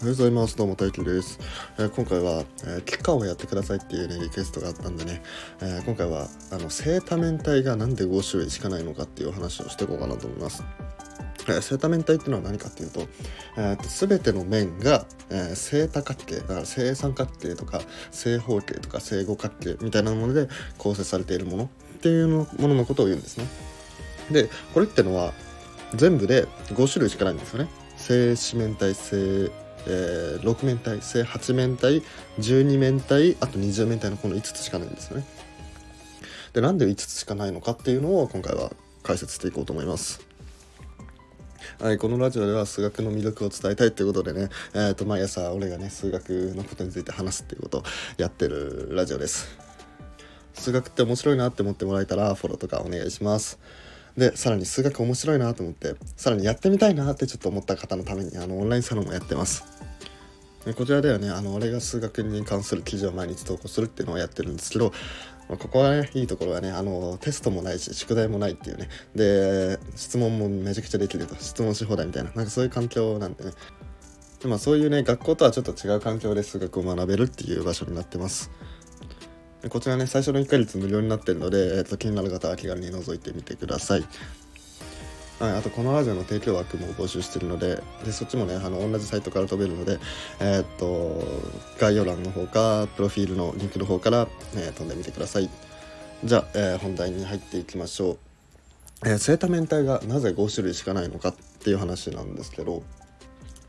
おはようございます。どうも、大輝です。えー、今回は、えー、キッカーをやってくださいっていうね、リクエストがあったんでね、えー、今回は、あの、正多面体がなんで5種類しかないのかっていう話をしていこうかなと思います。えー、正多面体っていうのは何かっていうと、えー、全ての面が、えー、正多角形だから正三角形とか正方形とか正五角形みたいなもので構成されているものっていうもののことを言うんですねでこれってのは全部で5種類しかないんですよね正四面体正えー、6面体正8面体12面体あと20面体のこの5つしかないんですよね。でなんで5つしかないのかっていうのを今回は解説していこうと思います。はい、このラジオでは数学の魅力を伝えたいということでね、えー、と毎朝俺がね数学のことについて話すっていうことをやってるラジオです。数学って面白いなって思ってもらえたらフォローとかお願いします。でさらに数学面白いなと思ってさらにやってみたいなってちょっと思った方のためにあのオンラインサロンもやってますこちらではねあの俺が数学に関する記事を毎日投稿するっていうのをやってるんですけどまここはねいいところはねあのテストもないし宿題もないっていうね。で質問もめちゃくちゃできると。質問し放題みたいな。なんかそういう環境なんでね。でまあそういうね学校とはちょっと違う環境で数学を学べるっていう場所になってます。こちらね、最初の1ヶ月無料になってるので、えーと、気になる方は気軽に覗いてみてください。はい、あとこのラジオの提供枠も募集してるのででそっちもねあの同じサイトから飛べるので、えー、っと概要欄の方かプロフィールのリンクの方から、えー、飛んでみてください。じゃあ、えー、本題に入っていきましょう、えー、正多面体がなぜ5種類しかないのかっていう話なんですけど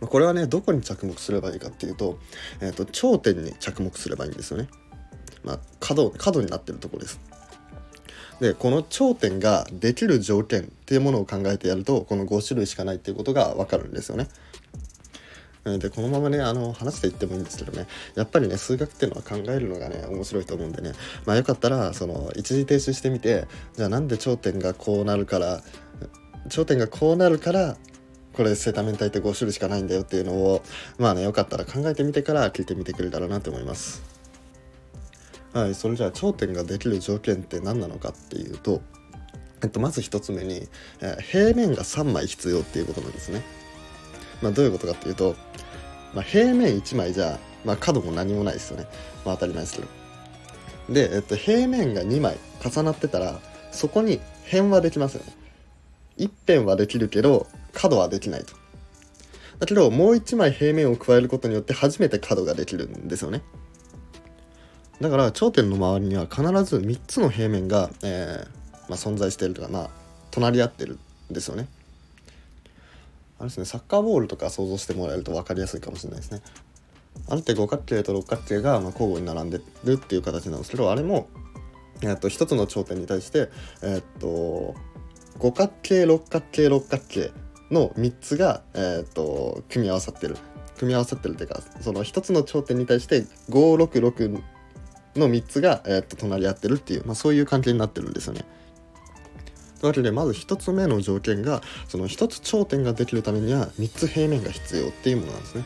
これはねどこに着目すればいいかっていうと,、えーと頂点に着目すればいいんですよね。まあ、角角になってるとこです。でこの頂点ができる条件っていうものを考えてやるとこの5種類しかないっていうことが分かるんですよね。でこのままねあの話していってもいいんですけどねやっぱりね数学っていうのは考えるのがね面白いと思うんでねまあよかったらその一時停止してみてじゃあなんで頂点がこうなるから頂点がこうなるからこれセタメン体って5種類しかないんだよっていうのをまあねよかったら考えてみてから聞いてみてくれたらなと思います。はい、それじゃあ頂点ができる条件って何なのかっていうと、えっと、まず1つ目に、えー、平面が3枚必要っていうことなんですね。まあ、どういうことかっていうと、まあ、平面1枚じゃ、まあ、角も何もないですよね。まあ、当たり前ですけど。で、えっと、平面が2枚重なってたらそこに辺はできますよね。一辺はできるけど角はできないと。だけどもう1枚平面を加えることによって初めて角ができるんですよね。だから頂点の周りには必ず3つの平面が、えー、まあ、存在しているとかまあ隣り合ってるんですよね。あれですねサッカーボールとか想像してもらえると分かりやすいかもしれないですね。あれって五角形と六角形がま交互に並んでるっていう形なんですけどあれも、えー、っと1つの頂点に対して、えー、っと五角形六角形六角形の3つが、えー、っと組み合わさってる組み合わさってるっていうかその1つの頂点に対して566の3つが、えー、っと隣り合ってるっていう、まあ、そういう関係になってるんですよね。というわけでまず1つ目の条件がその1つ頂点ができるためには3つ平面が必要っていうものなんですね。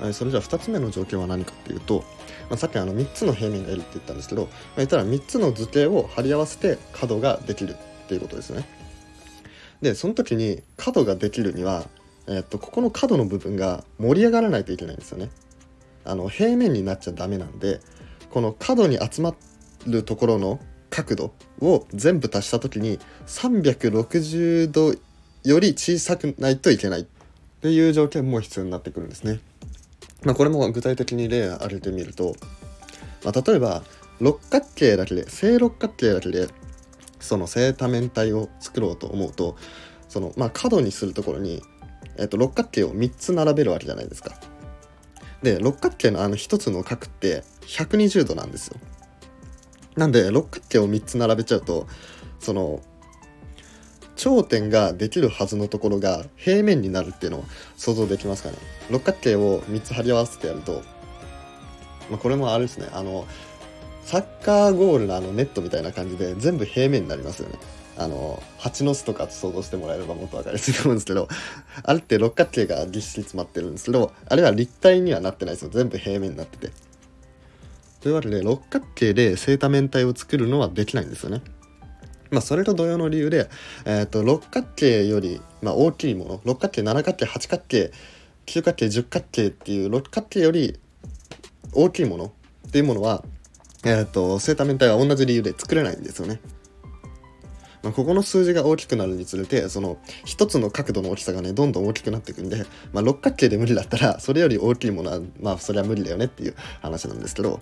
はい、それじゃあ2つ目の条件は何かっていうと、まあ、さっきあの3つの平面がいるって言ったんですけど、まあ、言ったら3つの図形を貼り合わせて角ができるっていうことですね。でその時に角ができるには、えー、っとここの角の部分が盛り上がらないといけないんですよね。あの平面になっちゃダメなんでこの角に集まるところの角度を全部足した時に360度より小さくないといけないっていう条件も必要になってくるんですね。まあ、これも具体的に例を挙げてみると、まあ、例えば六角形だけで正六角形だけでその正多面体を作ろうと思うとその、まあ、角にするところに、えっと、六角形を3つ並べるわけじゃないですか。で六角形のあの1つの角って120度なんですよ。なんで六角形を3つ並べちゃうとその頂点ができるはずのところが平面になるっていうのを想像できますかね。六角形を3つ貼り合わせてやると、まあ、これもあれですね。あのサッカーゴールのあのネットみたいな感じで全部平面になりますよね。あの蜂の巣とか想像してもらえればもっと分かりやすいと思うんですけどあれって六角形がぎっしり詰まってるんですけどあれは立体にはなってないですよ。全部平面になってて。というわけで六角形で正多面体を作るのはできないんですよね。まあそれと同様の理由で、えーと、六角形より、まあ、大きいもの六角形七角形八角形九角形十角形っていう六角形より大きいものっていうものは、えーと、正多面体は同じ理由で作れないんですよね。ま、ここの数字が大きくなるにつれてその一つの角度の大きさがねどんどん大きくなっていくんで、まあ、六角形で無理だったらそれより大きいものはまあそれは無理だよねっていう話なんですけど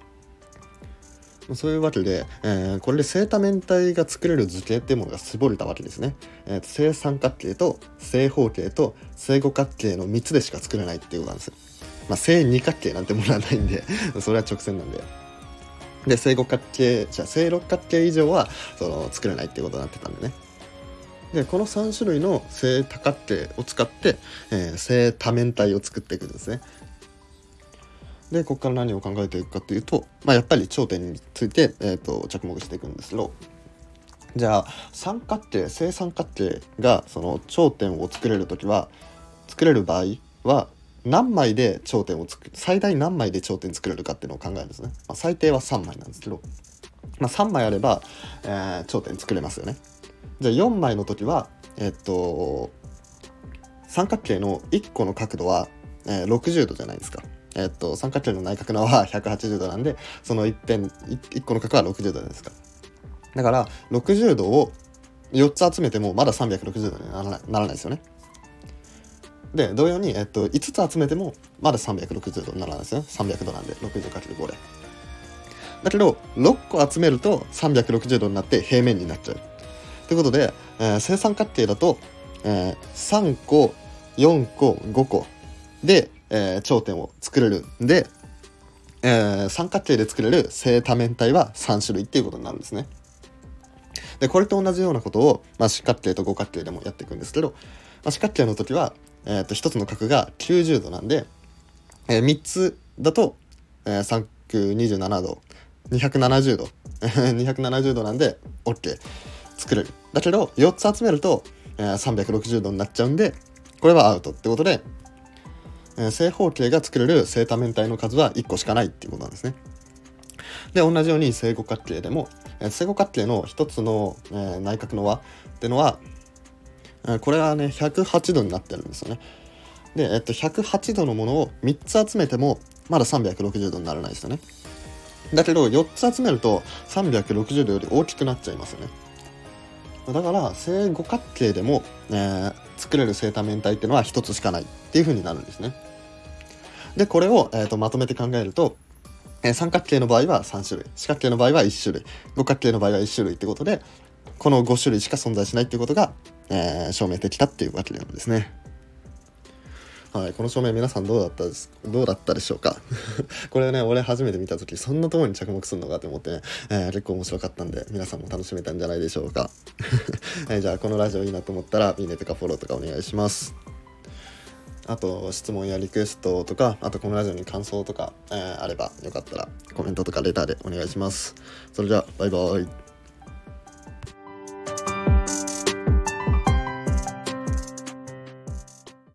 そういうわけで、えー、これで正多面体が作れる図形っていうものが絞れたわけですね。えー、正三角形と正方形と正五角形の3つでしか作れないっていうことなんです。まあ、正二角形なんてものはないんでそれは直線なんで。で、正五角形、じゃあ正六角形以上はその作れないっていうことになってたんでね。で、この3種類の正多角形を使って、えー、正多面体を作っていくんですね。でここから何を考えていくかっていうと、まあ、やっぱり頂点について、えーと、着目していくんですけどじゃあ三角形正三角形がその頂点を作れる時は作れる場合は何枚で頂点を作最大何枚で頂点作れるかっていうのを考えるんですね、まあ、最低は3枚なんですけど、まあ、3枚あれば、えー、頂点作れますよねじゃあ4枚の時はえっと三角形の1個の角度は、えー、60度じゃないですかえっと、三角形の内角のは180度なんで、その一辺、一個の角は60度じゃないですか。だから、60度を4つ集めてもまだ360度にならないならないですよね。で、同様に、えっと、5つ集めてもまだ360度にならないですよ。300度なんで、60×5 で。だけど、6個集めると360度になって平面になっちゃう。ということで、えー、正三角形だと、えー、3個、4個、5個で、えー、頂点を作れるんで、えー、三角形で作れる正多面体は3種類っていうことになるんですね。で、これと同じようなことを、まあ、四角形と五角形でもやっていくんですけど、まあ、四角形の時は、えー、と1つの角が90度なんで、えー、3つだと、えー、3区27度270度 270度なんで OK 作れるだけど4つ集めると、えー、360度になっちゃうんでこれはアウトってことでえ正方形が作れる正多面体の数は1個しかないっていうことなんですね。で同じように正五角形でも、え正五角形の1つの、え内角の和っていうのは、これはね108度になってるんですよね。で、えっと、108度のものを3つ集めてもまだ360度にならないですよね。だけど4つ集めると360度より大きくなっちゃいますよね。だから正五角形でも、えー、作れる正多面体っていうのは1つしかないっていう風になるんですね。でこれを、えーと、まとめて考えると、えー、三角形の場合は3種類四角形の場合は1種類五角形の場合は1種類ってことでこの5種類しか存在しないっていうことが、えー、証明できたっていうわけなんですね。はい、この照明皆さんどうだったですどうだったでしょうか？これね、俺初めて見た時、そんなところに着目するのかと思ってね、えー、結構面白かったんで、皆さんも楽しめたんじゃないでしょうか？えー、じゃあ、このラジオいいなと思ったら、いいねとかフォローとかお願いします。あと、質問やリクエストとか、あとこのラジオに感想とか、えー、あれば、よかったらコメントとかレターでお願いします。それじゃあ、バイバイ。